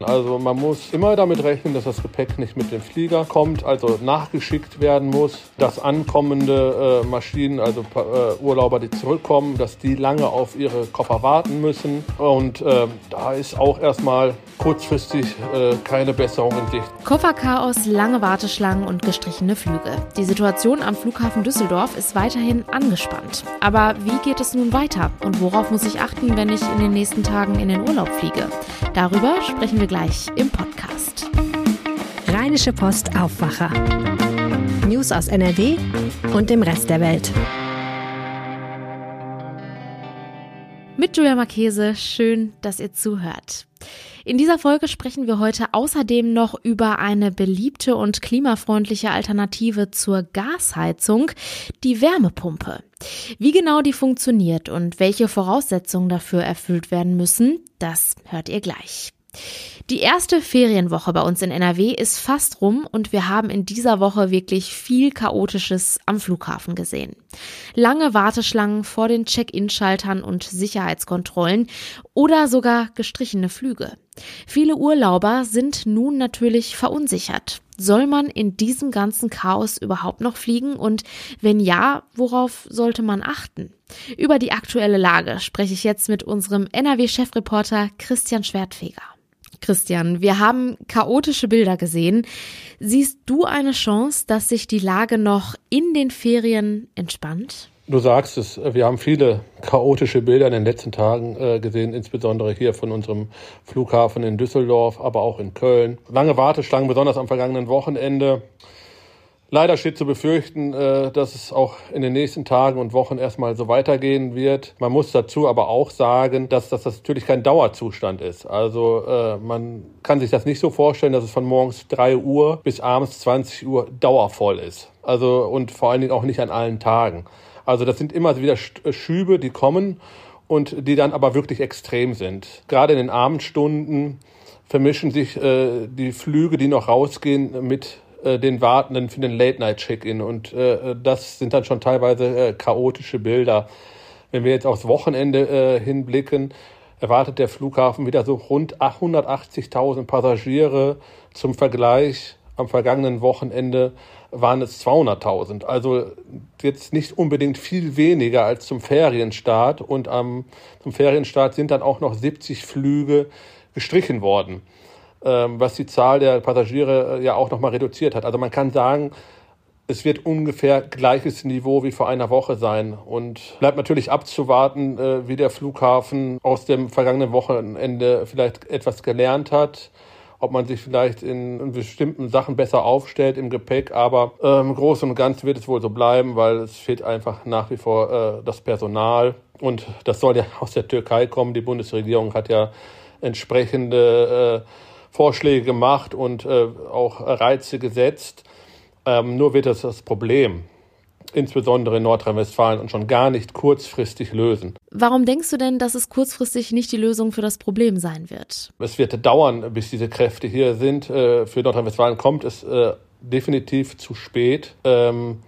Also man muss immer damit rechnen, dass das Gepäck nicht mit dem Flieger kommt, also nachgeschickt werden muss, dass ankommende äh, Maschinen, also äh, Urlauber, die zurückkommen, dass die lange auf ihre Koffer warten müssen. Und äh, da ist auch erstmal kurzfristig äh, keine Besserung in Sicht. Kofferchaos, lange Warteschlangen und gestrichene Flüge. Die Situation am Flughafen Düsseldorf ist weiterhin angespannt. Aber wie geht es nun weiter und worauf muss ich achten, wenn ich in den nächsten Tagen in den Urlaub fliege? Darüber sprechen wir gleich im Podcast. Rheinische Post Aufwacher. News aus NRW und dem Rest der Welt. Mit Julia Marchese, schön, dass ihr zuhört. In dieser Folge sprechen wir heute außerdem noch über eine beliebte und klimafreundliche Alternative zur Gasheizung, die Wärmepumpe. Wie genau die funktioniert und welche Voraussetzungen dafür erfüllt werden müssen, das hört ihr gleich. Die erste Ferienwoche bei uns in NRW ist fast rum und wir haben in dieser Woche wirklich viel Chaotisches am Flughafen gesehen. Lange Warteschlangen vor den Check-in-Schaltern und Sicherheitskontrollen oder sogar gestrichene Flüge. Viele Urlauber sind nun natürlich verunsichert. Soll man in diesem ganzen Chaos überhaupt noch fliegen und wenn ja, worauf sollte man achten? Über die aktuelle Lage spreche ich jetzt mit unserem NRW-Chefreporter Christian Schwertfeger. Christian, wir haben chaotische Bilder gesehen. Siehst du eine Chance, dass sich die Lage noch in den Ferien entspannt? Du sagst es, wir haben viele chaotische Bilder in den letzten Tagen äh, gesehen, insbesondere hier von unserem Flughafen in Düsseldorf, aber auch in Köln. Lange Warteschlangen, besonders am vergangenen Wochenende. Leider steht zu befürchten, äh, dass es auch in den nächsten Tagen und Wochen erstmal so weitergehen wird. Man muss dazu aber auch sagen, dass das natürlich kein Dauerzustand ist. Also äh, man kann sich das nicht so vorstellen, dass es von morgens drei Uhr bis abends 20 Uhr dauervoll ist. Also und vor allen Dingen auch nicht an allen Tagen. Also das sind immer wieder Schübe, die kommen und die dann aber wirklich extrem sind. Gerade in den Abendstunden vermischen sich äh, die Flüge, die noch rausgehen, mit äh, den Wartenden für den Late-Night-Check-In. Und äh, das sind dann schon teilweise äh, chaotische Bilder. Wenn wir jetzt aufs Wochenende äh, hinblicken, erwartet der Flughafen wieder so rund 180.000 Passagiere. Zum Vergleich, am vergangenen Wochenende waren es 200.000. Also jetzt nicht unbedingt viel weniger als zum Ferienstart. Und am, zum Ferienstart sind dann auch noch 70 Flüge gestrichen worden. Ähm, was die Zahl der Passagiere äh, ja auch nochmal reduziert hat. Also man kann sagen, es wird ungefähr gleiches Niveau wie vor einer Woche sein. Und bleibt natürlich abzuwarten, äh, wie der Flughafen aus dem vergangenen Wochenende vielleicht etwas gelernt hat. Ob man sich vielleicht in, bestimmten Sachen besser aufstellt im Gepäck. Aber ähm, im Großen und Ganzen wird es wohl so bleiben, weil es fehlt einfach nach wie vor äh, das Personal. Und das soll ja aus der Türkei kommen. Die Bundesregierung hat ja entsprechende äh, Vorschläge gemacht und äh, auch Reize gesetzt. Ähm, nur wird es das Problem, insbesondere in Nordrhein-Westfalen, und schon gar nicht kurzfristig lösen. Warum denkst du denn, dass es kurzfristig nicht die Lösung für das Problem sein wird? Es wird dauern, bis diese Kräfte hier sind. Äh, für Nordrhein-Westfalen kommt es äh, definitiv zu spät. Ähm,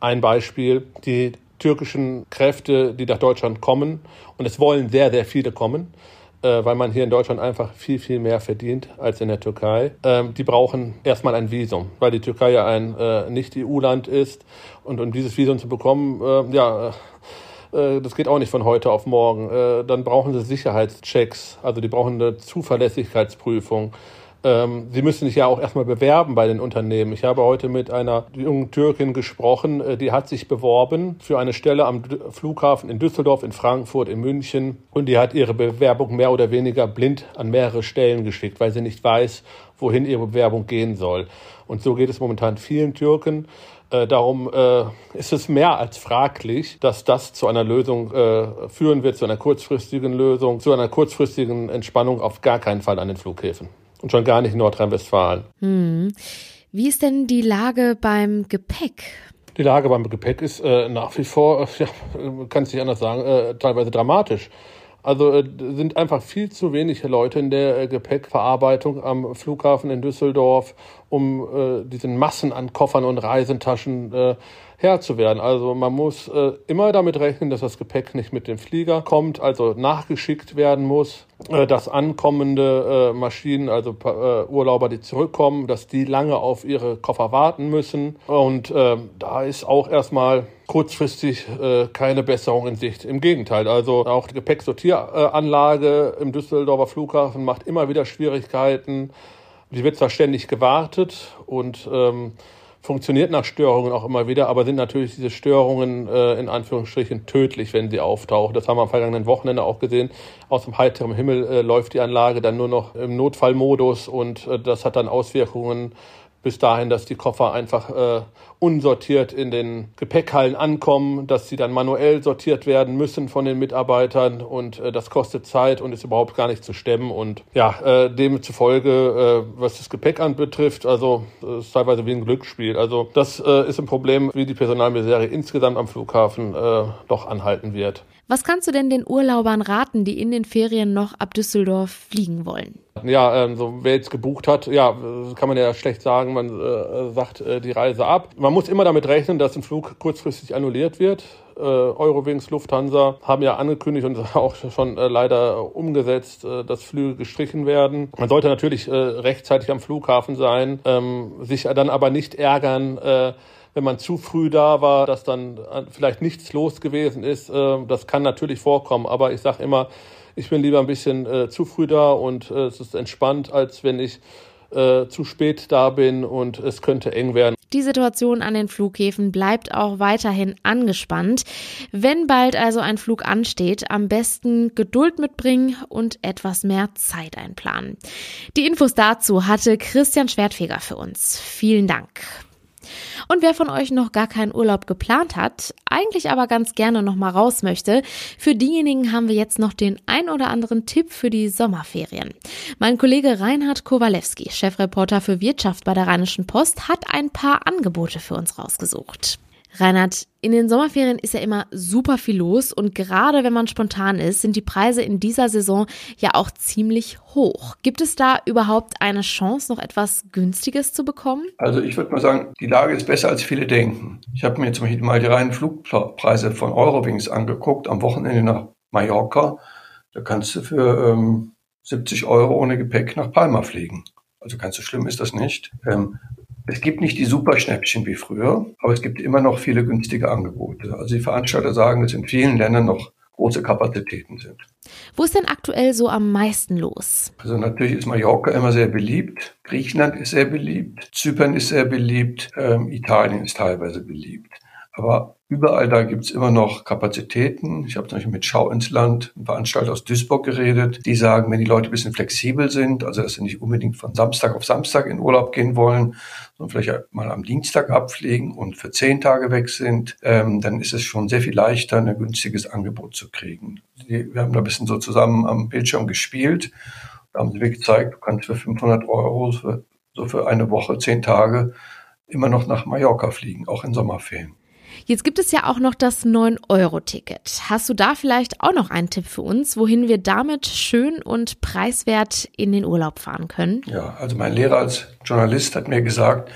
ein Beispiel, die türkischen Kräfte, die nach Deutschland kommen, und es wollen sehr, sehr viele kommen, äh, weil man hier in Deutschland einfach viel, viel mehr verdient als in der Türkei. Ähm, die brauchen erstmal ein Visum, weil die Türkei ja ein äh, Nicht-EU-Land ist. Und um dieses Visum zu bekommen, äh, ja, äh, das geht auch nicht von heute auf morgen. Äh, dann brauchen sie Sicherheitschecks, also die brauchen eine Zuverlässigkeitsprüfung. Ähm, sie müssen sich ja auch erstmal bewerben bei den Unternehmen. Ich habe heute mit einer jungen Türkin gesprochen, äh, die hat sich beworben für eine Stelle am Flughafen in Düsseldorf, in Frankfurt, in München und die hat ihre Bewerbung mehr oder weniger blind an mehrere Stellen geschickt, weil sie nicht weiß, wohin ihre Bewerbung gehen soll. Und so geht es momentan vielen Türken. Äh, darum äh, ist es mehr als fraglich, dass das zu einer Lösung äh, führen wird, zu einer kurzfristigen Lösung, zu einer kurzfristigen Entspannung auf gar keinen Fall an den Flughäfen und schon gar nicht in Nordrhein-Westfalen. Hm. Wie ist denn die Lage beim Gepäck? Die Lage beim Gepäck ist äh, nach wie vor, ja, kann es nicht anders sagen, äh, teilweise dramatisch. Also äh, sind einfach viel zu wenige Leute in der äh, Gepäckverarbeitung am Flughafen in Düsseldorf um äh, diesen Massen an Koffern und Reisentaschen äh, Herr zu werden. Also man muss äh, immer damit rechnen, dass das Gepäck nicht mit dem Flieger kommt, also nachgeschickt werden muss, äh, dass ankommende äh, Maschinen, also äh, Urlauber, die zurückkommen, dass die lange auf ihre Koffer warten müssen. Und äh, da ist auch erstmal kurzfristig äh, keine Besserung in Sicht. Im Gegenteil, also auch die Gepäcksortieranlage im Düsseldorfer Flughafen macht immer wieder Schwierigkeiten. Die wird zwar ständig gewartet und ähm, funktioniert nach Störungen auch immer wieder, aber sind natürlich diese Störungen äh, in Anführungsstrichen tödlich, wenn sie auftauchen. Das haben wir am vergangenen Wochenende auch gesehen. Aus dem heiteren Himmel äh, läuft die Anlage dann nur noch im Notfallmodus und äh, das hat dann Auswirkungen bis dahin, dass die Koffer einfach äh, unsortiert in den Gepäckhallen ankommen, dass sie dann manuell sortiert werden müssen von den Mitarbeitern und äh, das kostet Zeit und ist überhaupt gar nicht zu stemmen und ja, äh, demzufolge, äh, was das Gepäck anbetrifft, also äh, ist teilweise wie ein Glücksspiel. Also das äh, ist ein Problem, wie die Personalmisere insgesamt am Flughafen äh, doch anhalten wird. Was kannst du denn den Urlaubern raten, die in den Ferien noch ab Düsseldorf fliegen wollen? Ja, ähm, so wer jetzt gebucht hat, ja, kann man ja schlecht sagen, man äh, sagt äh, die Reise ab. Man muss immer damit rechnen, dass ein Flug kurzfristig annulliert wird. Äh, Eurowings, Lufthansa haben ja angekündigt und auch schon äh, leider umgesetzt, äh, dass Flüge gestrichen werden. Man sollte natürlich äh, rechtzeitig am Flughafen sein, ähm, sich dann aber nicht ärgern, äh, wenn man zu früh da war, dass dann äh, vielleicht nichts los gewesen ist. Äh, das kann natürlich vorkommen, aber ich sage immer, ich bin lieber ein bisschen äh, zu früh da und es ist entspannt, als wenn ich zu spät da bin und es könnte eng werden. Die Situation an den Flughäfen bleibt auch weiterhin angespannt. Wenn bald also ein Flug ansteht, am besten Geduld mitbringen und etwas mehr Zeit einplanen. Die Infos dazu hatte Christian Schwertfeger für uns. Vielen Dank. Und wer von euch noch gar keinen Urlaub geplant hat, eigentlich aber ganz gerne noch mal raus möchte, für diejenigen haben wir jetzt noch den ein oder anderen Tipp für die Sommerferien. Mein Kollege Reinhard Kowalewski, Chefreporter für Wirtschaft bei der Rheinischen Post, hat ein paar Angebote für uns rausgesucht. Reinhard, in den Sommerferien ist ja immer super viel los und gerade wenn man spontan ist, sind die Preise in dieser Saison ja auch ziemlich hoch. Gibt es da überhaupt eine Chance, noch etwas Günstiges zu bekommen? Also ich würde mal sagen, die Lage ist besser, als viele denken. Ich habe mir zum Beispiel mal die reinen Flugpreise von Eurowings angeguckt am Wochenende nach Mallorca. Da kannst du für ähm, 70 Euro ohne Gepäck nach Palma fliegen. Also ganz so schlimm ist das nicht. Ähm, es gibt nicht die Superschnäppchen wie früher, aber es gibt immer noch viele günstige Angebote. Also die Veranstalter sagen, dass in vielen Ländern noch große Kapazitäten sind. Wo ist denn aktuell so am meisten los? Also natürlich ist Mallorca immer sehr beliebt, Griechenland ist sehr beliebt, Zypern ist sehr beliebt, ähm, Italien ist teilweise beliebt. Aber überall da gibt's immer noch Kapazitäten. Ich habe zum Beispiel mit Schau ins Land, einem Veranstalter aus Duisburg geredet. Die sagen, wenn die Leute ein bisschen flexibel sind, also dass sie nicht unbedingt von Samstag auf Samstag in Urlaub gehen wollen, sondern vielleicht mal am Dienstag abfliegen und für zehn Tage weg sind, ähm, dann ist es schon sehr viel leichter, ein günstiges Angebot zu kriegen. Die, wir haben da ein bisschen so zusammen am Bildschirm gespielt. Da haben sie mir gezeigt, du kannst für 500 Euro, für, so für eine Woche, zehn Tage, immer noch nach Mallorca fliegen, auch in Sommerferien. Jetzt gibt es ja auch noch das 9-Euro-Ticket. Hast du da vielleicht auch noch einen Tipp für uns, wohin wir damit schön und preiswert in den Urlaub fahren können? Ja, also mein Lehrer als Journalist hat mir gesagt,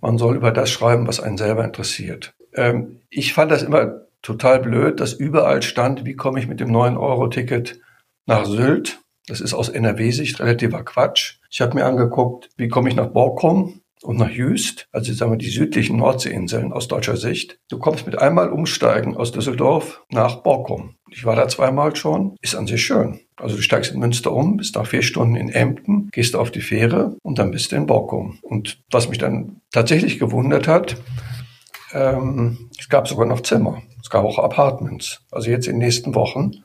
man soll über das schreiben, was einen selber interessiert. Ähm, ich fand das immer total blöd, dass überall stand, wie komme ich mit dem 9-Euro-Ticket nach Sylt. Das ist aus NRW-Sicht relativer Quatsch. Ich habe mir angeguckt, wie komme ich nach Borkum und nach Jüst, also sagen wir die südlichen Nordseeinseln aus deutscher Sicht. Du kommst mit einmal umsteigen aus Düsseldorf nach Borkum. Ich war da zweimal schon, ist an sich schön. Also du steigst in Münster um, bist nach vier Stunden in Emden, gehst auf die Fähre und dann bist du in Borkum. Und was mich dann tatsächlich gewundert hat, ähm, es gab sogar noch Zimmer. Es gab auch Apartments. Also jetzt in den nächsten Wochen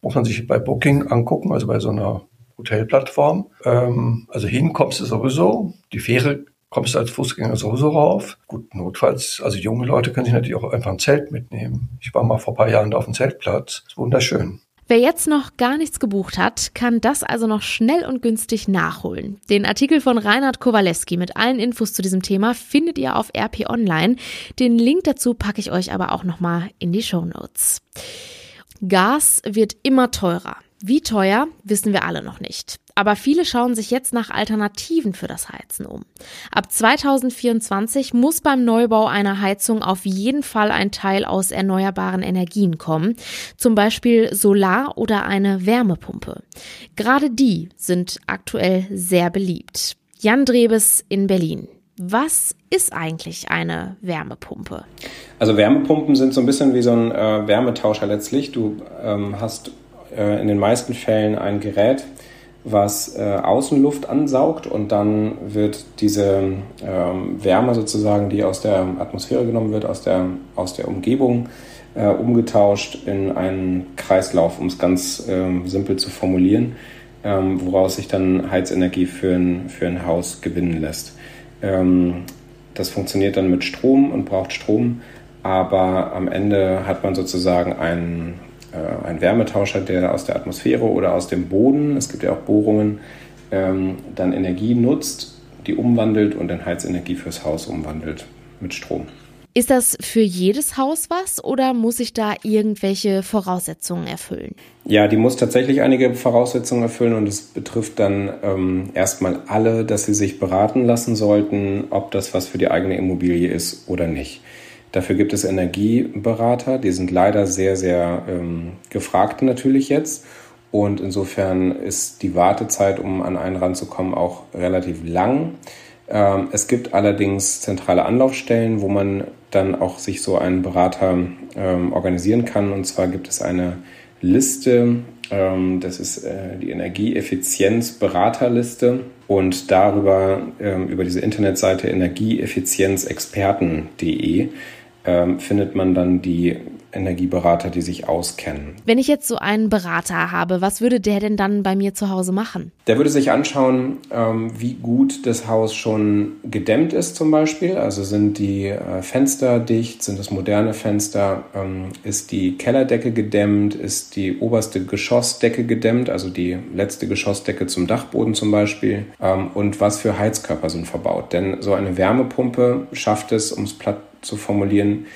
muss man sich bei Booking angucken, also bei so einer Hotelplattform. Ähm, also hin kommst du sowieso. Die Fähre kommst als Fußgänger sowieso rauf. Gut, notfalls, also junge Leute können sich natürlich auch einfach ein Zelt mitnehmen. Ich war mal vor ein paar Jahren da auf dem Zeltplatz. ist wunderschön. Wer jetzt noch gar nichts gebucht hat, kann das also noch schnell und günstig nachholen. Den Artikel von Reinhard Kowalewski mit allen Infos zu diesem Thema findet ihr auf RP Online. Den Link dazu packe ich euch aber auch nochmal in die Show Notes. Gas wird immer teurer. Wie teuer, wissen wir alle noch nicht. Aber viele schauen sich jetzt nach Alternativen für das Heizen um. Ab 2024 muss beim Neubau einer Heizung auf jeden Fall ein Teil aus erneuerbaren Energien kommen, zum Beispiel Solar oder eine Wärmepumpe. Gerade die sind aktuell sehr beliebt. Jan Drebes in Berlin. Was ist eigentlich eine Wärmepumpe? Also Wärmepumpen sind so ein bisschen wie so ein äh, Wärmetauscher letztlich. Du ähm, hast äh, in den meisten Fällen ein Gerät, was äh, Außenluft ansaugt und dann wird diese ähm, Wärme sozusagen, die aus der Atmosphäre genommen wird, aus der, aus der Umgebung, äh, umgetauscht in einen Kreislauf, um es ganz ähm, simpel zu formulieren, ähm, woraus sich dann Heizenergie für ein, für ein Haus gewinnen lässt. Ähm, das funktioniert dann mit Strom und braucht Strom, aber am Ende hat man sozusagen einen, äh, einen Wärmetauscher, der aus der Atmosphäre oder aus dem Boden, es gibt ja auch Bohrungen, ähm, dann Energie nutzt, die umwandelt und in Heizenergie fürs Haus umwandelt mit Strom. Ist das für jedes Haus was oder muss ich da irgendwelche Voraussetzungen erfüllen? Ja, die muss tatsächlich einige Voraussetzungen erfüllen und es betrifft dann ähm, erstmal alle, dass sie sich beraten lassen sollten, ob das was für die eigene Immobilie ist oder nicht. Dafür gibt es Energieberater, die sind leider sehr, sehr ähm, gefragt natürlich jetzt. Und insofern ist die Wartezeit, um an einen ranzukommen, auch relativ lang. Ähm, es gibt allerdings zentrale Anlaufstellen, wo man dann auch sich so einen Berater ähm, organisieren kann. Und zwar gibt es eine Liste, ähm, das ist äh, die Energieeffizienz-Beraterliste. Und darüber, ähm, über diese Internetseite energieeffizienzexperten.de, ähm, findet man dann die Energieberater, die sich auskennen. Wenn ich jetzt so einen Berater habe, was würde der denn dann bei mir zu Hause machen? Der würde sich anschauen, ähm, wie gut das Haus schon gedämmt ist zum Beispiel. Also sind die äh, Fenster dicht, sind es moderne Fenster, ähm, ist die Kellerdecke gedämmt, ist die oberste Geschossdecke gedämmt, also die letzte Geschossdecke zum Dachboden zum Beispiel ähm, und was für Heizkörper sind verbaut. Denn so eine Wärmepumpe schafft es, um es platt zu formulieren,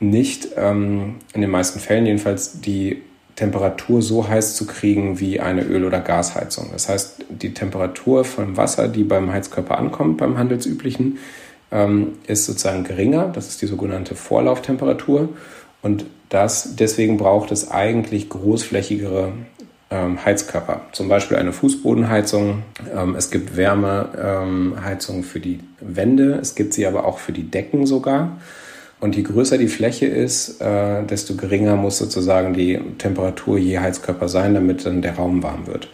nicht ähm, in den meisten Fällen jedenfalls die Temperatur so heiß zu kriegen wie eine Öl- oder Gasheizung. Das heißt, die Temperatur vom Wasser, die beim Heizkörper ankommt, beim handelsüblichen, ähm, ist sozusagen geringer. Das ist die sogenannte Vorlauftemperatur. Und das, deswegen braucht es eigentlich großflächigere ähm, Heizkörper. Zum Beispiel eine Fußbodenheizung. Ähm, es gibt Wärmeheizungen für die Wände. Es gibt sie aber auch für die Decken sogar. Und je größer die Fläche ist, äh, desto geringer muss sozusagen die Temperatur je Heizkörper sein, damit dann der Raum warm wird.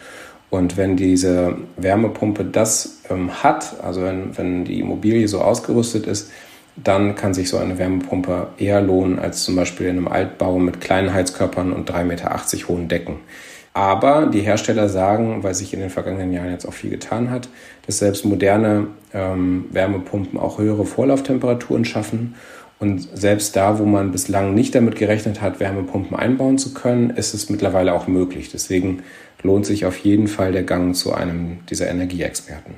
Und wenn diese Wärmepumpe das ähm, hat, also wenn, wenn die Immobilie so ausgerüstet ist, dann kann sich so eine Wärmepumpe eher lohnen als zum Beispiel in einem Altbau mit kleinen Heizkörpern und 3,80 Meter hohen Decken. Aber die Hersteller sagen, weil sich in den vergangenen Jahren jetzt auch viel getan hat, dass selbst moderne ähm, Wärmepumpen auch höhere Vorlauftemperaturen schaffen und selbst da, wo man bislang nicht damit gerechnet hat, Wärmepumpen einbauen zu können, ist es mittlerweile auch möglich. Deswegen lohnt sich auf jeden Fall der Gang zu einem dieser Energieexperten.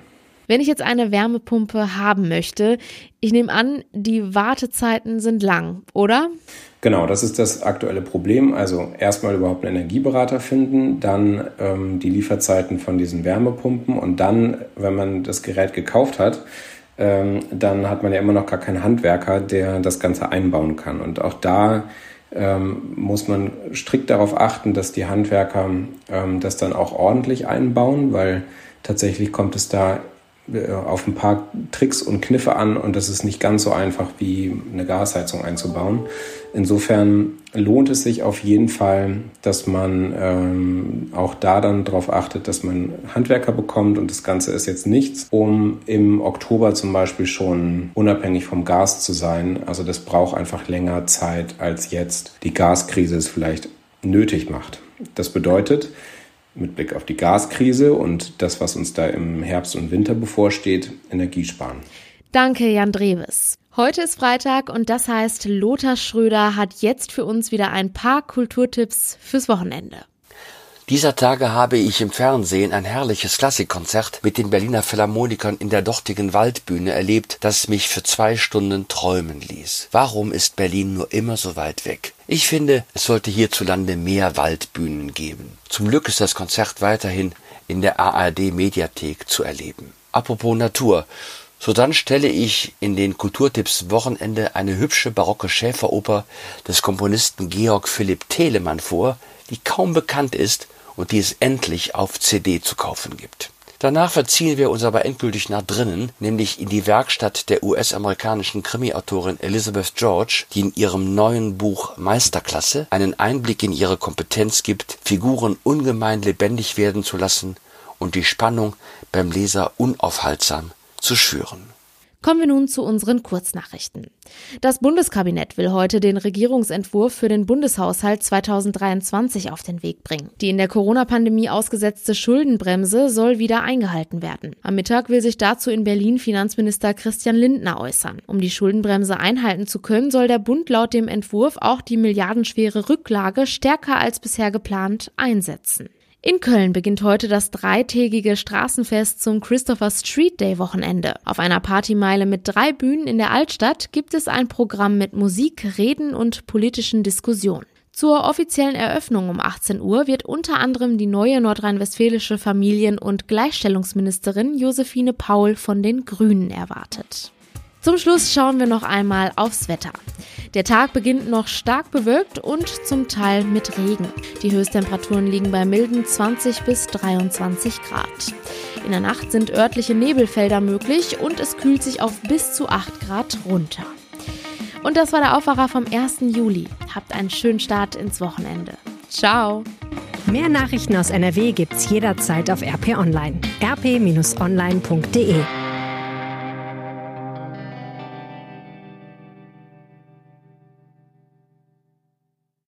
Wenn ich jetzt eine Wärmepumpe haben möchte, ich nehme an, die Wartezeiten sind lang, oder? Genau, das ist das aktuelle Problem. Also erstmal überhaupt einen Energieberater finden, dann ähm, die Lieferzeiten von diesen Wärmepumpen und dann, wenn man das Gerät gekauft hat, ähm, dann hat man ja immer noch gar keinen Handwerker, der das Ganze einbauen kann. Und auch da ähm, muss man strikt darauf achten, dass die Handwerker ähm, das dann auch ordentlich einbauen, weil tatsächlich kommt es da auf ein paar Tricks und Kniffe an und das ist nicht ganz so einfach wie eine Gasheizung einzubauen. Insofern lohnt es sich auf jeden Fall, dass man ähm, auch da dann darauf achtet, dass man Handwerker bekommt und das Ganze ist jetzt nichts, um im Oktober zum Beispiel schon unabhängig vom Gas zu sein. Also das braucht einfach länger Zeit, als jetzt die Gaskrise es vielleicht nötig macht. Das bedeutet, mit Blick auf die Gaskrise und das, was uns da im Herbst und Winter bevorsteht, Energie sparen. Danke, Jan Dreves. Heute ist Freitag und das heißt, Lothar Schröder hat jetzt für uns wieder ein paar Kulturtipps fürs Wochenende. Dieser Tage habe ich im Fernsehen ein herrliches Klassikkonzert mit den Berliner Philharmonikern in der dortigen Waldbühne erlebt, das mich für zwei Stunden träumen ließ. Warum ist Berlin nur immer so weit weg? Ich finde, es sollte hierzulande mehr Waldbühnen geben. Zum Glück ist das Konzert weiterhin in der ARD Mediathek zu erleben. Apropos Natur. So dann stelle ich in den Kulturtipps Wochenende eine hübsche barocke Schäferoper des Komponisten Georg Philipp Telemann vor, die kaum bekannt ist und die es endlich auf CD zu kaufen gibt. Danach verziehen wir uns aber endgültig nach drinnen, nämlich in die Werkstatt der US-amerikanischen Krimi-Autorin Elizabeth George, die in ihrem neuen Buch Meisterklasse einen Einblick in ihre Kompetenz gibt, Figuren ungemein lebendig werden zu lassen und die Spannung beim Leser unaufhaltsam zu schüren. Kommen wir nun zu unseren Kurznachrichten. Das Bundeskabinett will heute den Regierungsentwurf für den Bundeshaushalt 2023 auf den Weg bringen. Die in der Corona-Pandemie ausgesetzte Schuldenbremse soll wieder eingehalten werden. Am Mittag will sich dazu in Berlin Finanzminister Christian Lindner äußern. Um die Schuldenbremse einhalten zu können, soll der Bund laut dem Entwurf auch die milliardenschwere Rücklage stärker als bisher geplant einsetzen. In Köln beginnt heute das dreitägige Straßenfest zum Christopher Street Day Wochenende. Auf einer Partymeile mit drei Bühnen in der Altstadt gibt es ein Programm mit Musik, Reden und politischen Diskussionen. Zur offiziellen Eröffnung um 18 Uhr wird unter anderem die neue nordrhein-westfälische Familien- und Gleichstellungsministerin Josephine Paul von den Grünen erwartet. Zum Schluss schauen wir noch einmal aufs Wetter. Der Tag beginnt noch stark bewölkt und zum Teil mit Regen. Die Höchsttemperaturen liegen bei milden 20 bis 23 Grad. In der Nacht sind örtliche Nebelfelder möglich und es kühlt sich auf bis zu 8 Grad runter. Und das war der Aufwacher vom 1. Juli. Habt einen schönen Start ins Wochenende. Ciao! Mehr Nachrichten aus NRW gibt's jederzeit auf RP Online. rp-online.de